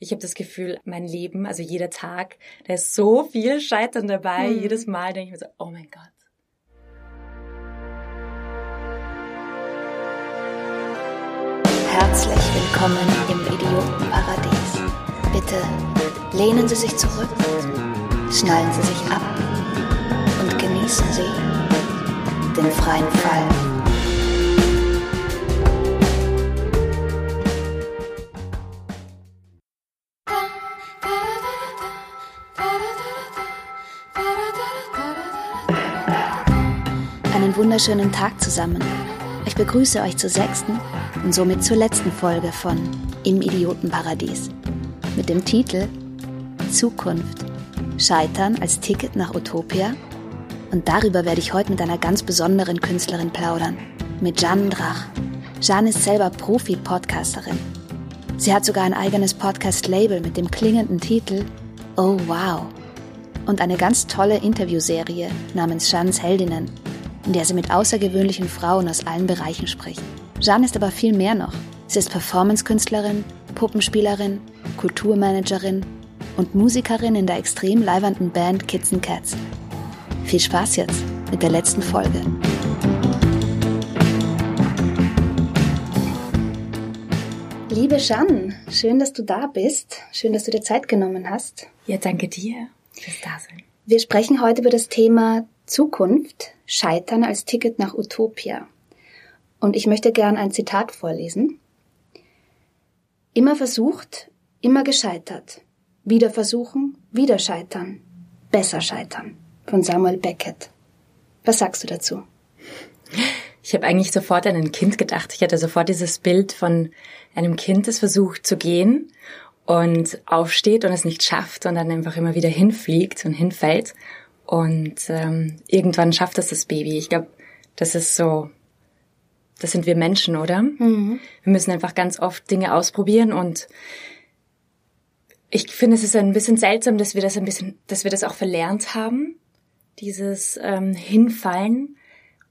Ich habe das Gefühl, mein Leben, also jeder Tag, da ist so viel Scheitern dabei. Mhm. Jedes Mal denke ich mir so, oh mein Gott. Herzlich willkommen im Idiotenparadies. Bitte lehnen Sie sich zurück, schnallen Sie sich ab und genießen Sie den freien Fall. Wunderschönen Tag zusammen. Ich begrüße euch zur sechsten und somit zur letzten Folge von Im Idiotenparadies mit dem Titel Zukunft. Scheitern als Ticket nach Utopia. Und darüber werde ich heute mit einer ganz besonderen Künstlerin plaudern, mit Jeanne Drach. Jeanne ist selber Profi-Podcasterin. Sie hat sogar ein eigenes Podcast-Label mit dem klingenden Titel Oh Wow und eine ganz tolle Interviewserie namens Jeannes Heldinnen, in der sie mit außergewöhnlichen Frauen aus allen Bereichen spricht. Jeanne ist aber viel mehr noch. Sie ist Performance-Künstlerin, Puppenspielerin, Kulturmanagerin und Musikerin in der extrem leibernden Band Kids and Cats. Viel Spaß jetzt mit der letzten Folge. Liebe Jeanne, schön, dass du da bist. Schön, dass du dir Zeit genommen hast. Ja, danke dir fürs Dasein. Wir sprechen heute über das Thema Zukunft, Scheitern als Ticket nach Utopia. Und ich möchte gern ein Zitat vorlesen. Immer versucht, immer gescheitert. Wieder versuchen, wieder scheitern. Besser scheitern. Von Samuel Beckett. Was sagst du dazu? Ich habe eigentlich sofort an ein Kind gedacht. Ich hatte sofort dieses Bild von einem Kind, das versucht zu gehen und aufsteht und es nicht schafft und dann einfach immer wieder hinfliegt und hinfällt und ähm, irgendwann schafft es das Baby. Ich glaube, das ist so, das sind wir Menschen, oder? Mhm. Wir müssen einfach ganz oft Dinge ausprobieren und ich finde, es ist ein bisschen seltsam, dass wir das ein bisschen, dass wir das auch verlernt haben, dieses ähm, Hinfallen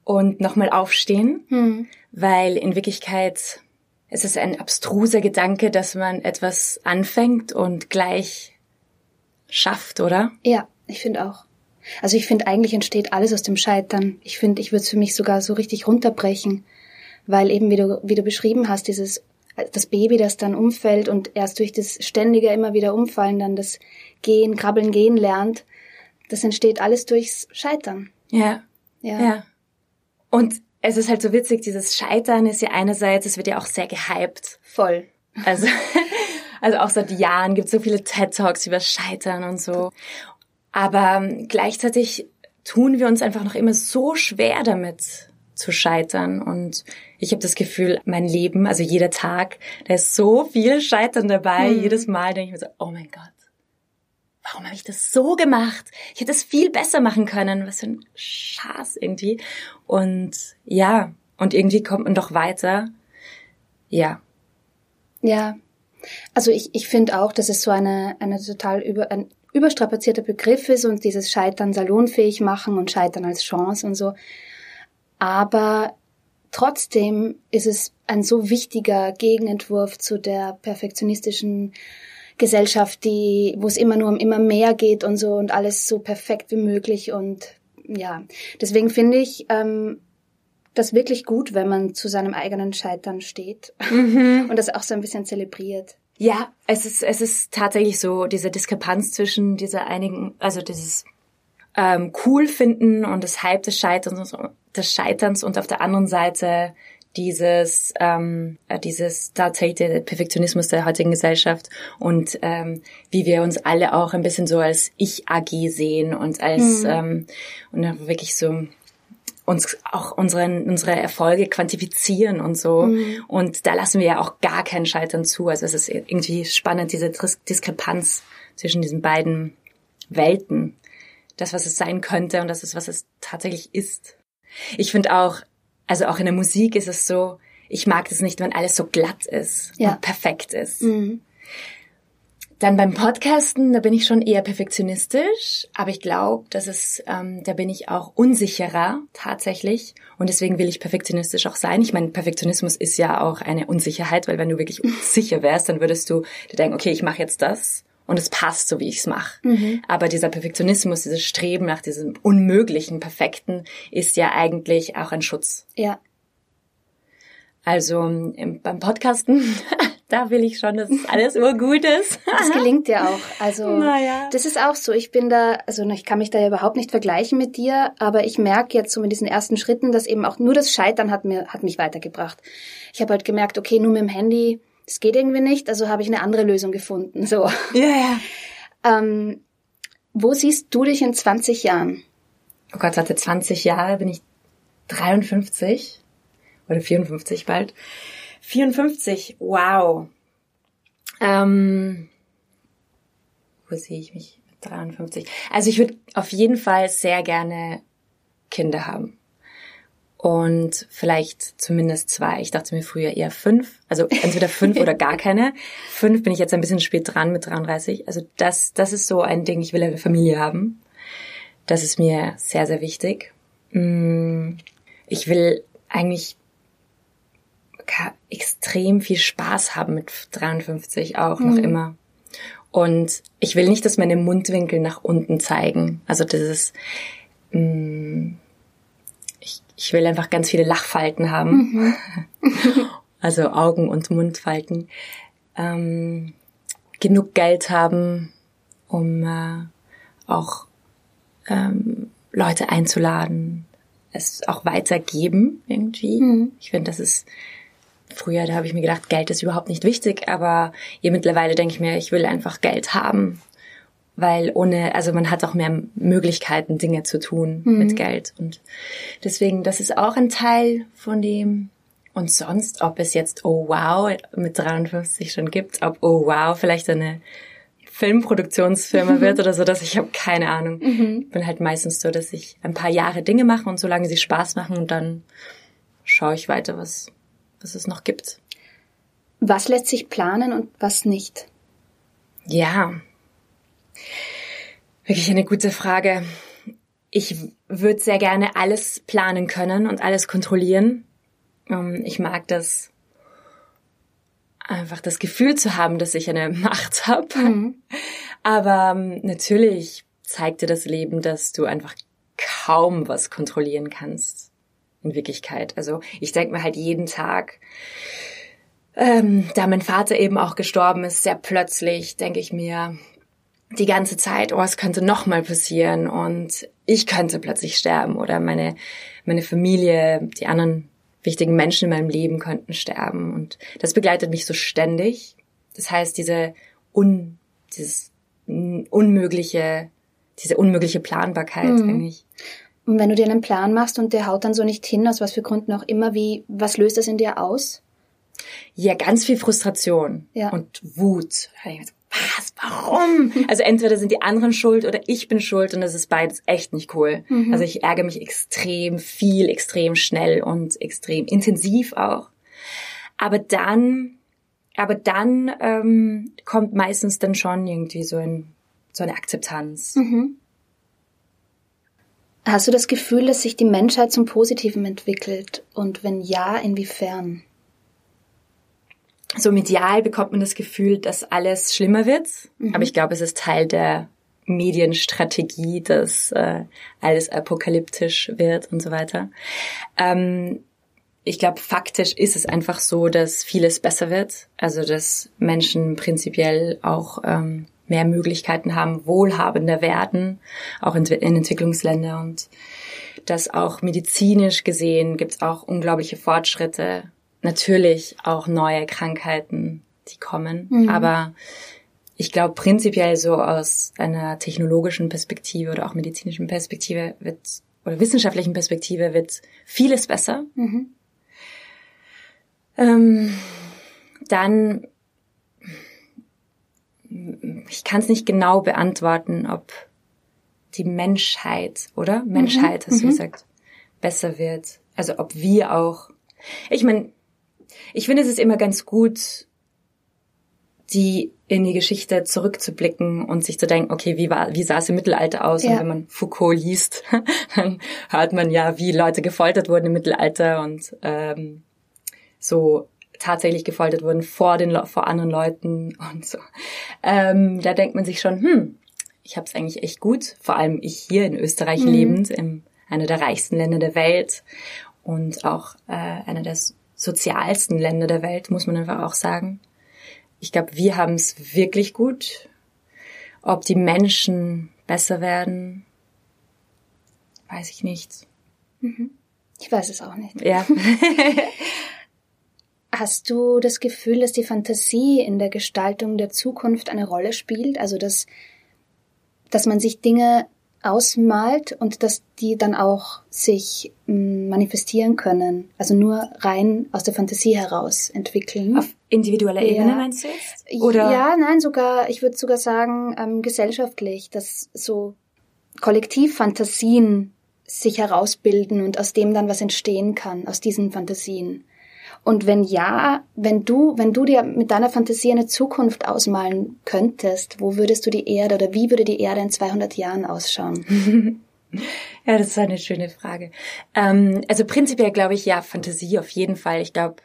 und nochmal aufstehen, mhm. weil in Wirklichkeit es ist ein abstruser Gedanke, dass man etwas anfängt und gleich schafft, oder? Ja, ich finde auch. Also ich finde, eigentlich entsteht alles aus dem Scheitern. Ich finde, ich würde es für mich sogar so richtig runterbrechen, weil eben, wie du, wie du beschrieben hast, dieses das Baby, das dann umfällt und erst durch das ständige immer wieder umfallen dann das Gehen, Krabbeln, Gehen lernt, das entsteht alles durchs Scheitern. Ja. Ja. ja. Und es ist halt so witzig, dieses Scheitern ist ja einerseits, es wird ja auch sehr gehypt. Voll. Also, also auch seit Jahren gibt es so viele TED-Talks über Scheitern und so. Aber gleichzeitig tun wir uns einfach noch immer so schwer damit zu scheitern. Und ich habe das Gefühl, mein Leben, also jeder Tag, da ist so viel Scheitern dabei. Mhm. Jedes Mal denke ich mir so, oh mein Gott, warum habe ich das so gemacht? Ich hätte es viel besser machen können. Was für ein Schaß irgendwie. Und ja, und irgendwie kommt man doch weiter. Ja. Ja. Also ich, ich finde auch, dass es so eine, eine total über, ein überstrapazierter Begriff ist und dieses Scheitern salonfähig machen und Scheitern als Chance und so. Aber trotzdem ist es ein so wichtiger Gegenentwurf zu der perfektionistischen Gesellschaft, die, wo es immer nur um immer mehr geht und so und alles so perfekt wie möglich und ja, deswegen finde ich ähm, das wirklich gut, wenn man zu seinem eigenen Scheitern steht mhm. und das auch so ein bisschen zelebriert. Ja, es ist, es ist tatsächlich so diese Diskrepanz zwischen dieser einigen, also dieses ähm, cool finden und das Hype des Scheiterns, des Scheiterns und auf der anderen Seite dieses, ähm, äh, dieses tatsächlich der Perfektionismus der heutigen Gesellschaft und ähm, wie wir uns alle auch ein bisschen so als Ich-AG sehen und als mhm. ähm, und wirklich so uns auch unseren, unsere Erfolge quantifizieren und so. Mhm. Und da lassen wir ja auch gar keinen Scheitern zu. Also es ist irgendwie spannend, diese Diskrepanz zwischen diesen beiden Welten. Das, was es sein könnte und das ist, was es tatsächlich ist. Ich finde auch, also auch in der Musik ist es so, ich mag es nicht, wenn alles so glatt ist ja. und perfekt ist. Mhm. Dann beim Podcasten, da bin ich schon eher perfektionistisch, aber ich glaube, dass es, ähm, da bin ich auch unsicherer tatsächlich und deswegen will ich perfektionistisch auch sein. Ich meine, Perfektionismus ist ja auch eine Unsicherheit, weil wenn du wirklich sicher wärst, dann würdest du dir denken, okay, ich mache jetzt das und es passt so, wie ich es mache. Mhm. Aber dieser Perfektionismus, dieses Streben nach diesem unmöglichen, perfekten, ist ja eigentlich auch ein Schutz. Ja. Also im, beim Podcasten da will ich schon, dass alles urgut ist. das gelingt dir auch. Also naja. das ist auch so. Ich bin da, also ich kann mich da ja überhaupt nicht vergleichen mit dir, aber ich merke jetzt so mit diesen ersten Schritten, dass eben auch nur das Scheitern hat mir hat mich weitergebracht. Ich habe halt gemerkt, okay, nur mit dem Handy, das geht irgendwie nicht, also habe ich eine andere Lösung gefunden. So. Ja, ja. Ähm, wo siehst du dich in 20 Jahren? Oh Gott, hatte 20 Jahre, bin ich 53 oder 54 bald. 54, wow. Ähm, wo sehe ich mich mit 53? Also ich würde auf jeden Fall sehr gerne Kinder haben. Und vielleicht zumindest zwei. Ich dachte mir früher eher fünf. Also entweder fünf oder gar keine. Fünf bin ich jetzt ein bisschen spät dran mit 33. Also das, das ist so ein Ding. Ich will eine Familie haben. Das ist mir sehr, sehr wichtig. Mm, ich will eigentlich extrem viel Spaß haben mit 53 auch mhm. noch immer. Und ich will nicht, dass meine Mundwinkel nach unten zeigen. Also das ist, mh, ich, ich will einfach ganz viele Lachfalten haben. Mhm. also Augen- und Mundfalten. Ähm, genug Geld haben, um äh, auch ähm, Leute einzuladen, es auch weitergeben irgendwie. Mhm. Ich finde, das ist früher, da habe ich mir gedacht, Geld ist überhaupt nicht wichtig, aber hier mittlerweile denke ich mir, ich will einfach Geld haben, weil ohne, also man hat auch mehr Möglichkeiten, Dinge zu tun mhm. mit Geld und deswegen, das ist auch ein Teil von dem. Und sonst, ob es jetzt Oh Wow mit 53 schon gibt, ob Oh Wow vielleicht eine Filmproduktionsfirma wird oder so, dass ich habe keine Ahnung. Mhm. Ich bin halt meistens so, dass ich ein paar Jahre Dinge mache und solange sie Spaß machen und dann schaue ich weiter, was was es noch gibt. Was lässt sich planen und was nicht? Ja, wirklich eine gute Frage. Ich würde sehr gerne alles planen können und alles kontrollieren. Ähm, ich mag das einfach das Gefühl zu haben, dass ich eine Macht habe. Mhm. Aber ähm, natürlich zeigt dir das Leben, dass du einfach kaum was kontrollieren kannst in Wirklichkeit. Also ich denke mir halt jeden Tag, ähm, da mein Vater eben auch gestorben ist, sehr plötzlich, denke ich mir die ganze Zeit, oh, es könnte noch mal passieren und ich könnte plötzlich sterben oder meine meine Familie, die anderen wichtigen Menschen in meinem Leben könnten sterben und das begleitet mich so ständig. Das heißt, diese un dieses unmögliche diese unmögliche Planbarkeit mhm. eigentlich. Und wenn du dir einen Plan machst und der haut dann so nicht hin, aus was für Gründen auch immer, wie, was löst das in dir aus? Ja, ganz viel Frustration ja. und Wut. Was? Warum? Also entweder sind die anderen schuld oder ich bin schuld und das ist beides echt nicht cool. Mhm. Also ich ärgere mich extrem viel, extrem schnell und extrem intensiv auch. Aber dann, aber dann ähm, kommt meistens dann schon irgendwie so ein so eine Akzeptanz. Mhm. Hast du das Gefühl, dass sich die Menschheit zum Positiven entwickelt? Und wenn ja, inwiefern? So medial bekommt man das Gefühl, dass alles schlimmer wird. Mhm. Aber ich glaube, es ist Teil der Medienstrategie, dass äh, alles apokalyptisch wird und so weiter. Ähm, ich glaube, faktisch ist es einfach so, dass vieles besser wird. Also dass Menschen prinzipiell auch ähm, mehr Möglichkeiten haben, wohlhabender werden, auch in, in Entwicklungsländern und dass auch medizinisch gesehen gibt es auch unglaubliche Fortschritte. Natürlich auch neue Krankheiten, die kommen, mhm. aber ich glaube prinzipiell so aus einer technologischen Perspektive oder auch medizinischen Perspektive wird oder wissenschaftlichen Perspektive wird vieles besser. Mhm. Ähm, dann ich kann es nicht genau beantworten, ob die Menschheit, oder? Mhm. Menschheit, hast du mhm. gesagt, besser wird. Also ob wir auch. Ich meine, ich finde es ist immer ganz gut die in die Geschichte zurückzublicken und sich zu denken, okay, wie war, wie sah es im Mittelalter aus? Ja. Und wenn man Foucault liest, dann hört man ja, wie Leute gefoltert wurden im Mittelalter und ähm, so tatsächlich gefoltert wurden vor den vor anderen Leuten und so. Ähm, da denkt man sich schon, hm, ich habe es eigentlich echt gut. Vor allem ich hier in Österreich mhm. lebend, in einer der reichsten Länder der Welt und auch äh, einer der sozialsten Länder der Welt, muss man einfach auch sagen. Ich glaube, wir haben es wirklich gut. Ob die Menschen besser werden, weiß ich nicht. Mhm. Ich weiß es auch nicht. Ja. Hast du das Gefühl, dass die Fantasie in der Gestaltung der Zukunft eine Rolle spielt? Also, dass, dass man sich Dinge ausmalt und dass die dann auch sich mm, manifestieren können. Also nur rein aus der Fantasie heraus entwickeln. Auf individueller ja. Ebene meinst du jetzt? Oder? Ja, nein, sogar, ich würde sogar sagen, ähm, gesellschaftlich, dass so Kollektivfantasien sich herausbilden und aus dem dann was entstehen kann, aus diesen Fantasien. Und wenn ja, wenn du, wenn du dir mit deiner Fantasie eine Zukunft ausmalen könntest, wo würdest du die Erde oder wie würde die Erde in 200 Jahren ausschauen? ja, das ist eine schöne Frage. Ähm, also prinzipiell glaube ich ja Fantasie auf jeden Fall. Ich glaube,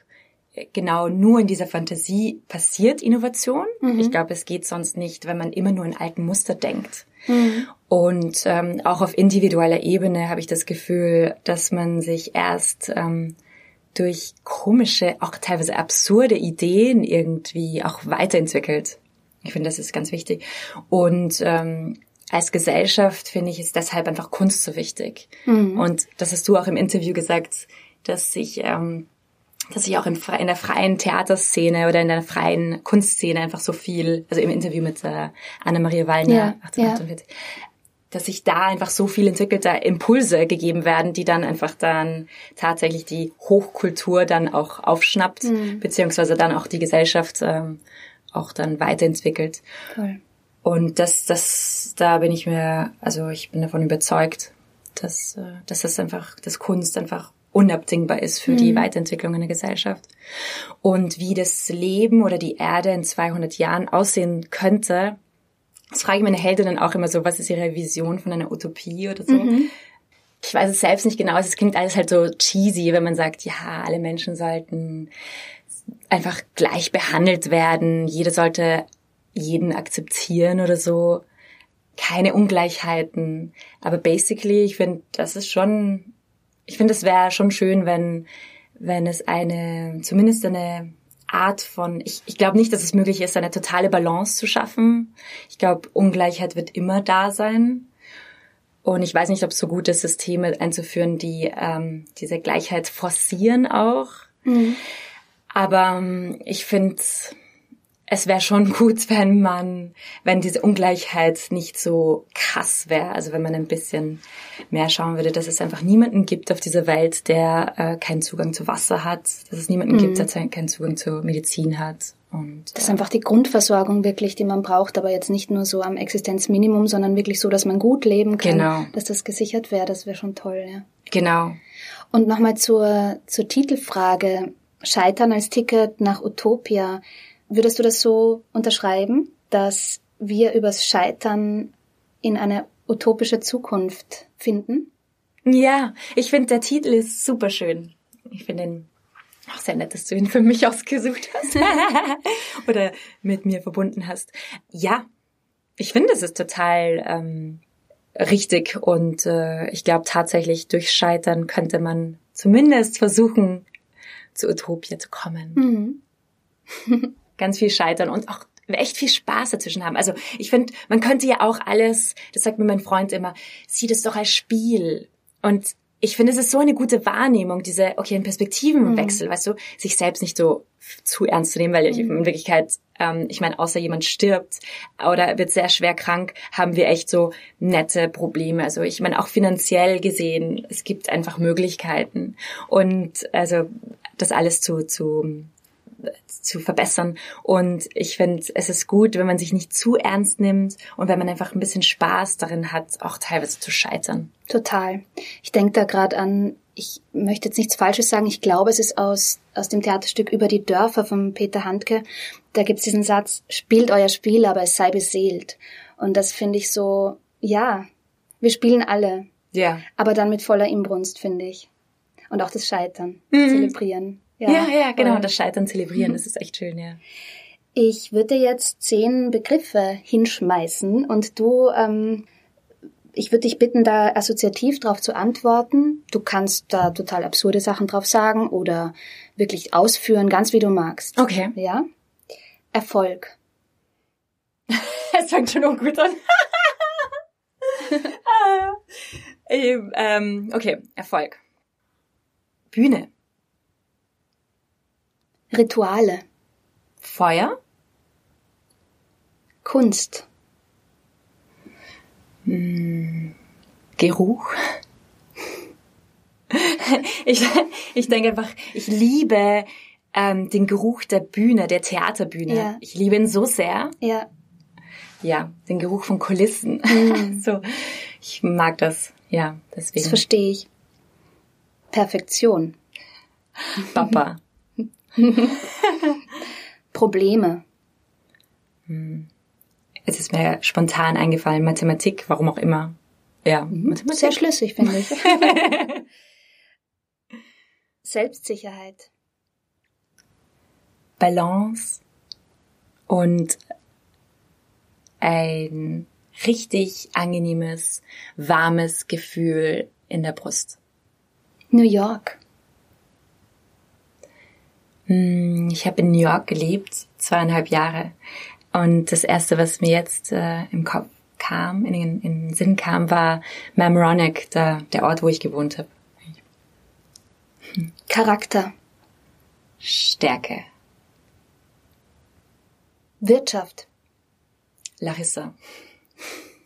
genau nur in dieser Fantasie passiert Innovation. Mhm. Ich glaube, es geht sonst nicht, wenn man immer nur in alten Muster denkt. Mhm. Und ähm, auch auf individueller Ebene habe ich das Gefühl, dass man sich erst ähm, durch komische, auch teilweise absurde Ideen irgendwie auch weiterentwickelt. Ich finde, das ist ganz wichtig. Und ähm, als Gesellschaft finde ich ist deshalb einfach Kunst so wichtig. Mhm. Und das hast du auch im Interview gesagt, dass sich ähm, dass ich auch in, in der freien Theaterszene oder in der freien Kunstszene einfach so viel, also im Interview mit äh, Anna-Maria Wallner, ja, 1848, ja dass sich da einfach so viel entwickelte Impulse gegeben werden, die dann einfach dann tatsächlich die Hochkultur dann auch aufschnappt, mhm. beziehungsweise dann auch die Gesellschaft ähm, auch dann weiterentwickelt. Cool. Und das, das, da bin ich mir, also ich bin davon überzeugt, dass, äh, dass das einfach, dass Kunst einfach unabdingbar ist für mhm. die Weiterentwicklung in der Gesellschaft. Und wie das Leben oder die Erde in 200 Jahren aussehen könnte, das frage ich meine Heldinnen auch immer so, was ist ihre Vision von einer Utopie oder so. Mhm. Ich weiß es selbst nicht genau, es klingt alles halt so cheesy, wenn man sagt, ja, alle Menschen sollten einfach gleich behandelt werden, jeder sollte jeden akzeptieren oder so. Keine Ungleichheiten. Aber basically, ich finde, das ist schon, ich finde, es wäre schon schön, wenn, wenn es eine, zumindest eine Art von, ich, ich glaube nicht, dass es möglich ist, eine totale Balance zu schaffen. Ich glaube, Ungleichheit wird immer da sein. Und ich weiß nicht, ob es so gut ist, Systeme einzuführen, die ähm, diese Gleichheit forcieren auch. Mhm. Aber ähm, ich finde, es wäre schon gut, wenn man, wenn diese Ungleichheit nicht so krass wäre. Also wenn man ein bisschen mehr schauen würde, dass es einfach niemanden gibt auf dieser Welt, der äh, keinen Zugang zu Wasser hat, dass es niemanden mhm. gibt, der keinen Zugang zu Medizin hat. Und, das ist einfach die Grundversorgung wirklich, die man braucht, aber jetzt nicht nur so am Existenzminimum, sondern wirklich so, dass man gut leben kann, genau. dass das gesichert wäre, das wäre schon toll, ja. Genau. Und nochmal zur, zur Titelfrage, Scheitern als Ticket nach Utopia. Würdest du das so unterschreiben, dass wir übers Scheitern in eine utopische Zukunft finden? Ja, ich finde, der Titel ist super schön. Ich finde ihn auch sehr nett, dass du ihn für mich ausgesucht hast oder mit mir verbunden hast. Ja, ich finde, es ist total ähm, richtig und äh, ich glaube tatsächlich, durch Scheitern könnte man zumindest versuchen, zu Utopia zu kommen. Mhm. ganz viel scheitern und auch echt viel Spaß dazwischen haben. Also ich finde, man könnte ja auch alles, das sagt mir mein Freund immer, sieh das doch als Spiel. Und ich finde, es ist so eine gute Wahrnehmung, diese, okay, ein Perspektivenwechsel, mhm. weißt du, sich selbst nicht so zu ernst zu nehmen, weil mhm. in Wirklichkeit, ähm, ich meine, außer jemand stirbt oder wird sehr schwer krank, haben wir echt so nette Probleme. Also ich meine, auch finanziell gesehen, es gibt einfach Möglichkeiten. Und also das alles zu, zu zu verbessern. Und ich finde, es ist gut, wenn man sich nicht zu ernst nimmt und wenn man einfach ein bisschen Spaß darin hat, auch teilweise zu scheitern. Total. Ich denke da gerade an, ich möchte jetzt nichts Falsches sagen, ich glaube, es ist aus, aus dem Theaterstück Über die Dörfer von Peter Handke. da gibt's diesen Satz, spielt euer Spiel, aber es sei beseelt. Und das finde ich so, ja, wir spielen alle. Ja. Aber dann mit voller Inbrunst, finde ich. Und auch das Scheitern mhm. zelebrieren. Ja, ja, ja genau, das Scheitern zelebrieren, das ist echt schön, ja. Ich würde jetzt zehn Begriffe hinschmeißen und du, ähm, ich würde dich bitten, da assoziativ drauf zu antworten. Du kannst da total absurde Sachen drauf sagen oder wirklich ausführen, ganz wie du magst. Okay. Ja? Erfolg. es fängt schon ungut an. ah, ähm, okay, Erfolg. Bühne. Rituale. Feuer. Kunst. Hm, Geruch. ich, ich denke einfach, ich liebe ähm, den Geruch der Bühne, der Theaterbühne. Ja. Ich liebe ihn so sehr. Ja. Ja, den Geruch von Kulissen. Mhm. so, ich mag das. Ja, deswegen. Das verstehe ich. Perfektion. Papa. Probleme. Hm. Es ist mir spontan eingefallen, Mathematik, warum auch immer. Ja, mhm. Mathematik. Sehr schlüssig, finde ich. Selbstsicherheit. Balance und ein richtig angenehmes, warmes Gefühl in der Brust. New York. Hm, ich habe in New York gelebt, zweieinhalb Jahre. Und das Erste, was mir jetzt äh, im Kopf kam, in den, in den Sinn kam, war Mamronic, der, der Ort, wo ich gewohnt habe. Hm. Charakter. Stärke. Wirtschaft. Larissa.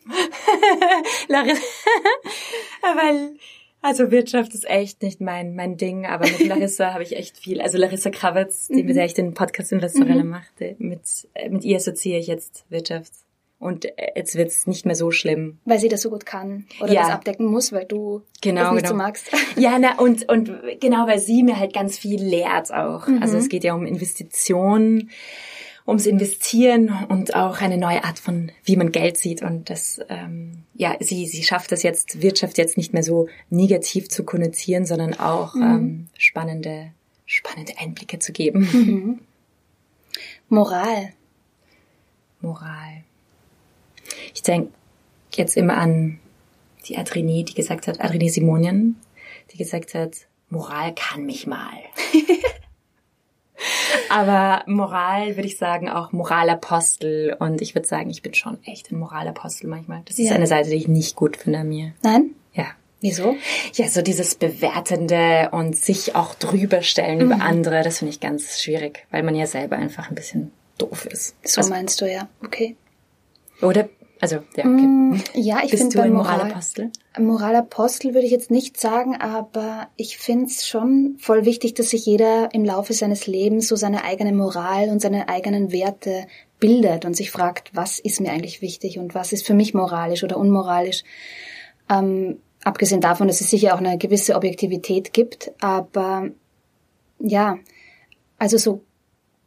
Larissa. Weil, also Wirtschaft ist echt nicht mein, mein Ding, aber mit Larissa habe ich echt viel. Also Larissa Krawitz, die, mit der ich den Podcast Investorelle mhm. machte, mit, mit ihr assoziiere ich jetzt Wirtschaft. Und jetzt wird's nicht mehr so schlimm. Weil sie das so gut kann oder ja. das abdecken muss, weil du genau, das nicht genau. so magst. Ja, na, und, und genau, weil sie mir halt ganz viel lehrt auch. Mhm. Also es geht ja um Investitionen ums Investieren und auch eine neue Art von, wie man Geld sieht. Und das, ähm, ja, sie, sie schafft es jetzt, Wirtschaft jetzt nicht mehr so negativ zu konnotieren, sondern auch mhm. ähm, spannende, spannende Einblicke zu geben. Mhm. Moral. Moral. Ich denke jetzt immer an die Adrenie, die gesagt hat, Adrenie Simonian, die gesagt hat, Moral kann mich mal. Aber Moral würde ich sagen auch Moralapostel. Und ich würde sagen, ich bin schon echt ein Moralapostel manchmal. Das ist ja. eine Seite, die ich nicht gut finde an mir. Nein? Ja. Wieso? Ja, so dieses Bewertende und sich auch drüber stellen mhm. über andere, das finde ich ganz schwierig, weil man ja selber einfach ein bisschen doof ist. So also, meinst du ja. Okay. Oder also, ja, okay. Mm, ja, ich finde du ein Moralapostel? Moralapostel würde ich jetzt nicht sagen, aber ich finde es schon voll wichtig, dass sich jeder im Laufe seines Lebens so seine eigene Moral und seine eigenen Werte bildet und sich fragt, was ist mir eigentlich wichtig und was ist für mich moralisch oder unmoralisch. Ähm, abgesehen davon, dass es sicher auch eine gewisse Objektivität gibt, aber ja, also so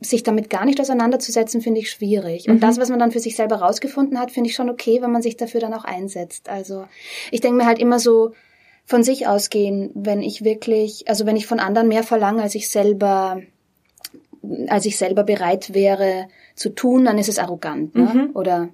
sich damit gar nicht auseinanderzusetzen, finde ich schwierig. Und mhm. das, was man dann für sich selber rausgefunden hat, finde ich schon okay, wenn man sich dafür dann auch einsetzt. Also ich denke mir halt immer so von sich ausgehen, wenn ich wirklich, also wenn ich von anderen mehr verlange, als ich selber, als ich selber bereit wäre zu tun, dann ist es arrogant, ne? Mhm. Oder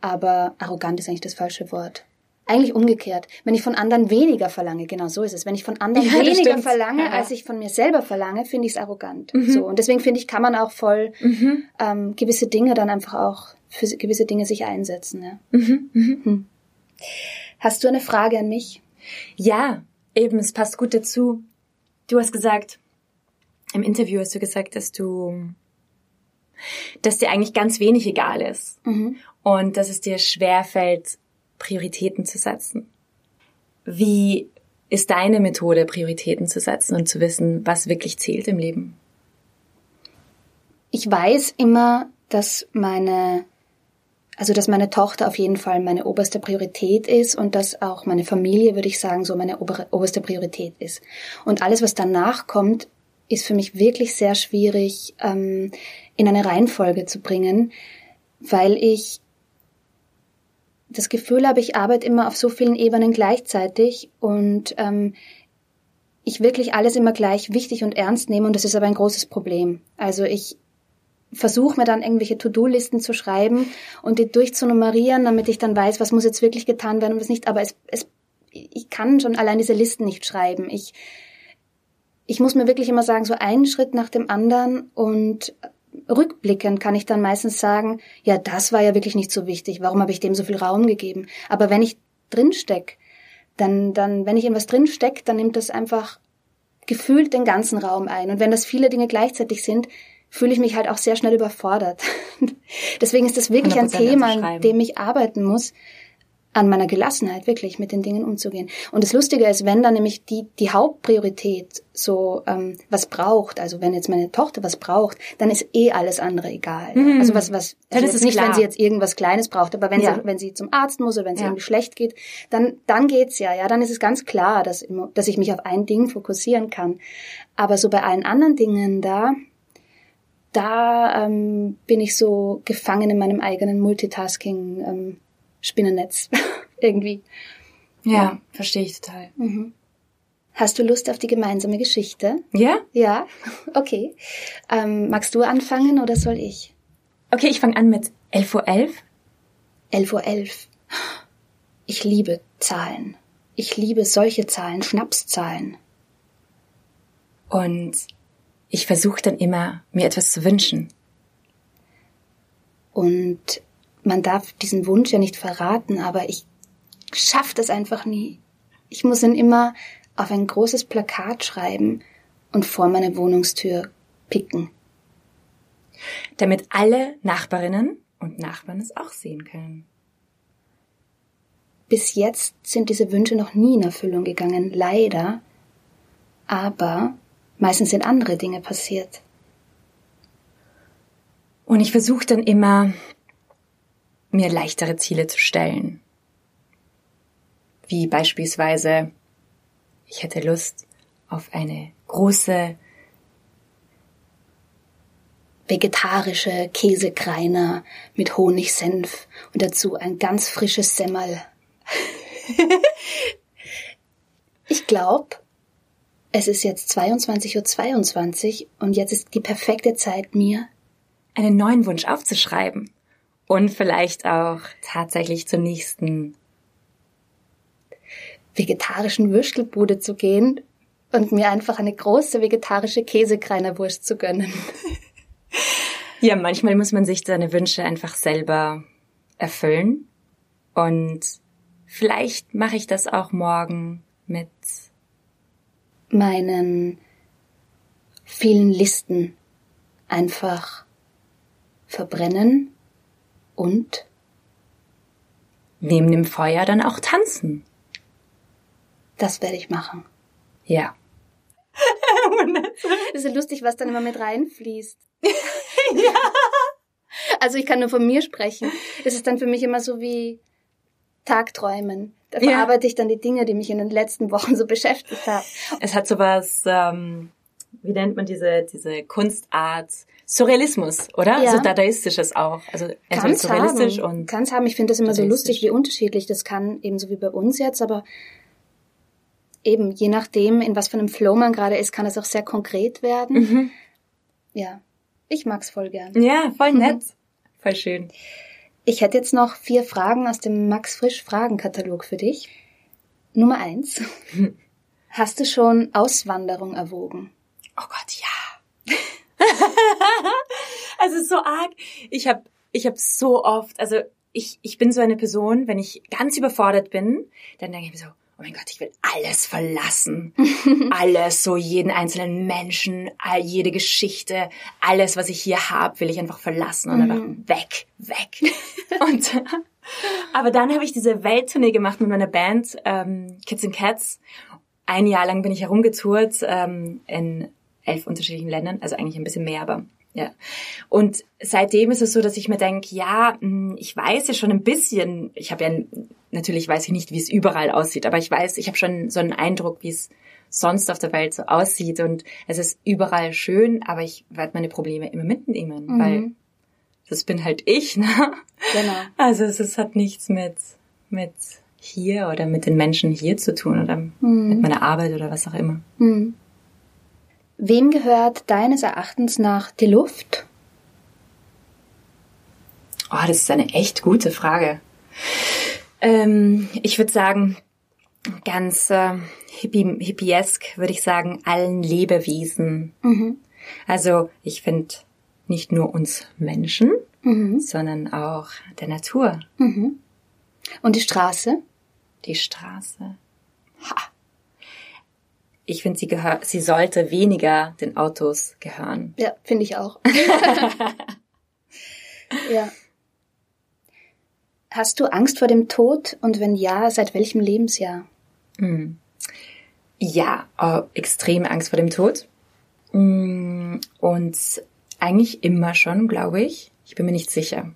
aber arrogant ist eigentlich das falsche Wort. Eigentlich umgekehrt. Wenn ich von anderen weniger verlange, genau so ist es. Wenn ich von anderen ja, weniger verlange, ja. als ich von mir selber verlange, finde ich es arrogant. Mhm. So und deswegen finde ich, kann man auch voll mhm. ähm, gewisse Dinge dann einfach auch für gewisse Dinge sich einsetzen. Ja. Mhm. mhm. Hm. Hast du eine Frage an mich? Ja, eben. Es passt gut dazu. Du hast gesagt, im Interview hast du gesagt, dass du, dass dir eigentlich ganz wenig egal ist mhm. und dass es dir schwer fällt, Prioritäten zu setzen. Wie ist deine Methode, Prioritäten zu setzen und zu wissen, was wirklich zählt im Leben? Ich weiß immer, dass meine, also dass meine Tochter auf jeden Fall meine oberste Priorität ist und dass auch meine Familie, würde ich sagen, so meine oberste Priorität ist. Und alles, was danach kommt, ist für mich wirklich sehr schwierig ähm, in eine Reihenfolge zu bringen, weil ich das Gefühl habe, ich arbeite immer auf so vielen Ebenen gleichzeitig und ähm, ich wirklich alles immer gleich wichtig und ernst nehme und das ist aber ein großes Problem. Also ich versuche mir dann irgendwelche To-Do-Listen zu schreiben und die durchzunummerieren, damit ich dann weiß, was muss jetzt wirklich getan werden und was nicht. Aber es, es, ich kann schon allein diese Listen nicht schreiben. Ich, ich muss mir wirklich immer sagen, so einen Schritt nach dem anderen und rückblickend kann ich dann meistens sagen, ja, das war ja wirklich nicht so wichtig. Warum habe ich dem so viel Raum gegeben? Aber wenn ich drinsteck, dann, dann, wenn ich in was drinsteck, dann nimmt das einfach gefühlt den ganzen Raum ein. Und wenn das viele Dinge gleichzeitig sind, fühle ich mich halt auch sehr schnell überfordert. Deswegen ist das wirklich ein Thema, an dem ich arbeiten muss, an meiner Gelassenheit wirklich mit den Dingen umzugehen. Und das Lustige ist, wenn dann nämlich die, die Hauptpriorität so ähm, was braucht, also wenn jetzt meine Tochter was braucht, dann ist eh alles andere egal. Mhm. Also was, was, also ist nicht, klar. wenn sie jetzt irgendwas Kleines braucht, aber wenn, ja. sie, wenn sie zum Arzt muss oder wenn es ja. irgendwie schlecht geht, dann, dann geht's ja, ja, dann ist es ganz klar, dass, dass ich mich auf ein Ding fokussieren kann. Aber so bei allen anderen Dingen da, da ähm, bin ich so gefangen in meinem eigenen Multitasking. Ähm, Spinnennetz irgendwie. Ja, ja, verstehe ich total. Mhm. Hast du Lust auf die gemeinsame Geschichte? Ja? Ja, okay. Ähm, magst du anfangen oder soll ich? Okay, ich fange an mit 11.11 Uhr. 11.11 Uhr. 11. Ich liebe Zahlen. Ich liebe solche Zahlen, Schnapszahlen. Und ich versuche dann immer, mir etwas zu wünschen. Und man darf diesen Wunsch ja nicht verraten, aber ich schaff das einfach nie. Ich muss ihn immer auf ein großes Plakat schreiben und vor meine Wohnungstür picken. Damit alle Nachbarinnen und Nachbarn es auch sehen können. Bis jetzt sind diese Wünsche noch nie in Erfüllung gegangen, leider. Aber meistens sind andere Dinge passiert. Und ich versuche dann immer, mir leichtere Ziele zu stellen. Wie beispielsweise, ich hätte Lust auf eine große vegetarische Käsekreiner mit Honigsenf und dazu ein ganz frisches Semmel. ich glaube, es ist jetzt 22.22 Uhr 22 und jetzt ist die perfekte Zeit, mir einen neuen Wunsch aufzuschreiben und vielleicht auch tatsächlich zur nächsten vegetarischen Würstelbude zu gehen und mir einfach eine große vegetarische Käsekreinerwurst zu gönnen. ja, manchmal muss man sich seine Wünsche einfach selber erfüllen und vielleicht mache ich das auch morgen mit meinen vielen Listen einfach verbrennen und? Neben dem Feuer dann auch tanzen. Das werde ich machen. Ja. das ist ja lustig, was dann immer mit reinfließt. ja. Also ich kann nur von mir sprechen. Es ist dann für mich immer so wie Tagträumen. Da verarbeite ja. ich dann die Dinge, die mich in den letzten Wochen so beschäftigt haben. Es hat sowas, ähm, wie nennt man diese, diese Kunstart, Surrealismus, oder? Ja. So dadaistisches auch. Also entweder surrealistisch haben. und. Kann es haben. Ich finde das immer so lustig, wie unterschiedlich das kann, ebenso wie bei uns jetzt, aber eben, je nachdem, in was für einem Flow man gerade ist, kann es auch sehr konkret werden. Mhm. Ja. Ich mag's voll gern. Ja, voll nett. voll schön. Ich hätte jetzt noch vier Fragen aus dem Max Frisch Fragenkatalog für dich. Nummer eins. Hast du schon Auswanderung erwogen? Oh Gott, ja. also so arg. Ich habe ich hab so oft, also ich, ich bin so eine Person, wenn ich ganz überfordert bin, dann denke ich mir so, oh mein Gott, ich will alles verlassen. alles, so jeden einzelnen Menschen, all, jede Geschichte, alles, was ich hier habe, will ich einfach verlassen und mhm. einfach weg, weg. und aber dann habe ich diese Welttournee gemacht mit meiner Band ähm, Kids and Cats. Ein Jahr lang bin ich herumgetourt ähm, in elf unterschiedlichen Ländern, also eigentlich ein bisschen mehr, aber ja. Und seitdem ist es so, dass ich mir denke, ja, hm, ich weiß ja schon ein bisschen, ich habe ja, natürlich weiß ich nicht, wie es überall aussieht, aber ich weiß, ich habe schon so einen Eindruck, wie es sonst auf der Welt so aussieht. Und es ist überall schön, aber ich werde meine Probleme immer mitnehmen, mhm. weil das bin halt ich, ne? Genau. Also es, es hat nichts mit, mit hier oder mit den Menschen hier zu tun oder mhm. mit meiner Arbeit oder was auch immer. Mhm. Wem gehört deines Erachtens nach die Luft? Oh, das ist eine echt gute Frage. Ähm, ich würde sagen, ganz äh, hippie, hippiesk würde ich sagen, allen Lebewesen. Mhm. Also ich finde nicht nur uns Menschen, mhm. sondern auch der Natur. Mhm. Und die Straße? Die Straße. Ha. Ich finde, sie gehört, sie sollte weniger den Autos gehören. Ja, finde ich auch. ja. Hast du Angst vor dem Tod und wenn ja, seit welchem Lebensjahr? Hm. Ja, oh, extreme Angst vor dem Tod. Hm, und eigentlich immer schon, glaube ich. Ich bin mir nicht sicher.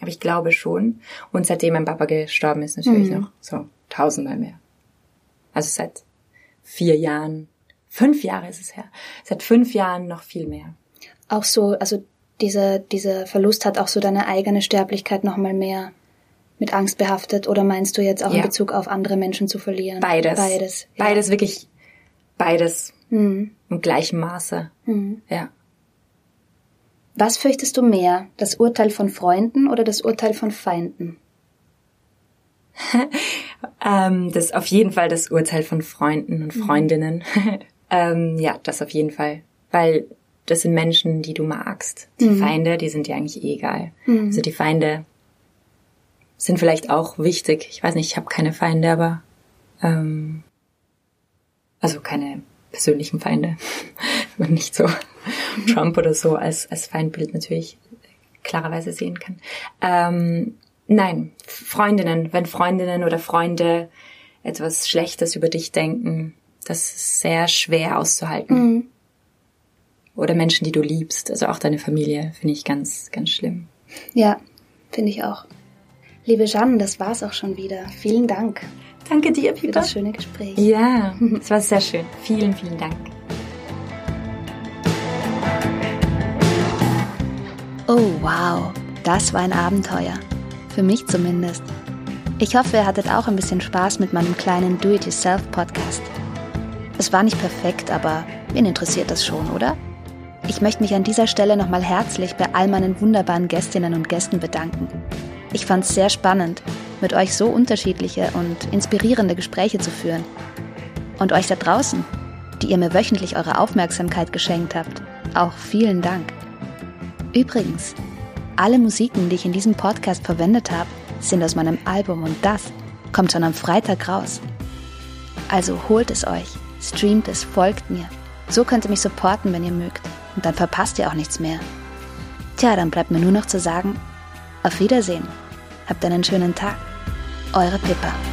Aber ich glaube schon. Und seitdem mein Papa gestorben ist, natürlich mhm. noch so tausendmal mehr. Also seit vier Jahren, fünf Jahre ist es her. Seit fünf Jahren noch viel mehr. Auch so, also dieser, dieser Verlust hat auch so deine eigene Sterblichkeit nochmal mehr mit Angst behaftet oder meinst du jetzt auch ja. in Bezug auf andere Menschen zu verlieren? Beides. Beides. Ja. Beides, wirklich beides. Mhm. Im gleichen Maße. Mhm. Ja. Was fürchtest du mehr, das Urteil von Freunden oder das Urteil von Feinden? ähm, das auf jeden Fall das Urteil von Freunden und mhm. Freundinnen. ähm, ja, das auf jeden Fall. Weil das sind Menschen, die du magst. Die mhm. Feinde, die sind dir eigentlich eh egal. Mhm. Also die Feinde sind vielleicht auch wichtig. Ich weiß nicht, ich habe keine Feinde, aber ähm, also keine persönlichen Feinde. Nicht so Trump oder so als, als Feindbild natürlich klarerweise sehen kann. Ähm, nein, Freundinnen, wenn Freundinnen oder Freunde etwas Schlechtes über dich denken, das ist sehr schwer auszuhalten. Mhm. Oder Menschen, die du liebst, also auch deine Familie, finde ich ganz, ganz schlimm. Ja, finde ich auch. Liebe Jeanne, das war's auch schon wieder. Vielen Dank. Danke dir, Pieper. Für das schöne Gespräch. Ja, es war sehr schön. Vielen, vielen Dank. Oh, wow. Das war ein Abenteuer. Für mich zumindest. Ich hoffe, ihr hattet auch ein bisschen Spaß mit meinem kleinen Do-it-yourself-Podcast. Es war nicht perfekt, aber wen interessiert das schon, oder? Ich möchte mich an dieser Stelle nochmal herzlich bei all meinen wunderbaren Gästinnen und Gästen bedanken. Ich fand es sehr spannend, mit euch so unterschiedliche und inspirierende Gespräche zu führen. Und euch da draußen, die ihr mir wöchentlich eure Aufmerksamkeit geschenkt habt, auch vielen Dank. Übrigens, alle Musiken, die ich in diesem Podcast verwendet habe, sind aus meinem Album und das kommt schon am Freitag raus. Also holt es euch, streamt es, folgt mir. So könnt ihr mich supporten, wenn ihr mögt. Und dann verpasst ihr auch nichts mehr. Tja, dann bleibt mir nur noch zu sagen, auf Wiedersehen. Habt einen schönen Tag. Eure Pippa.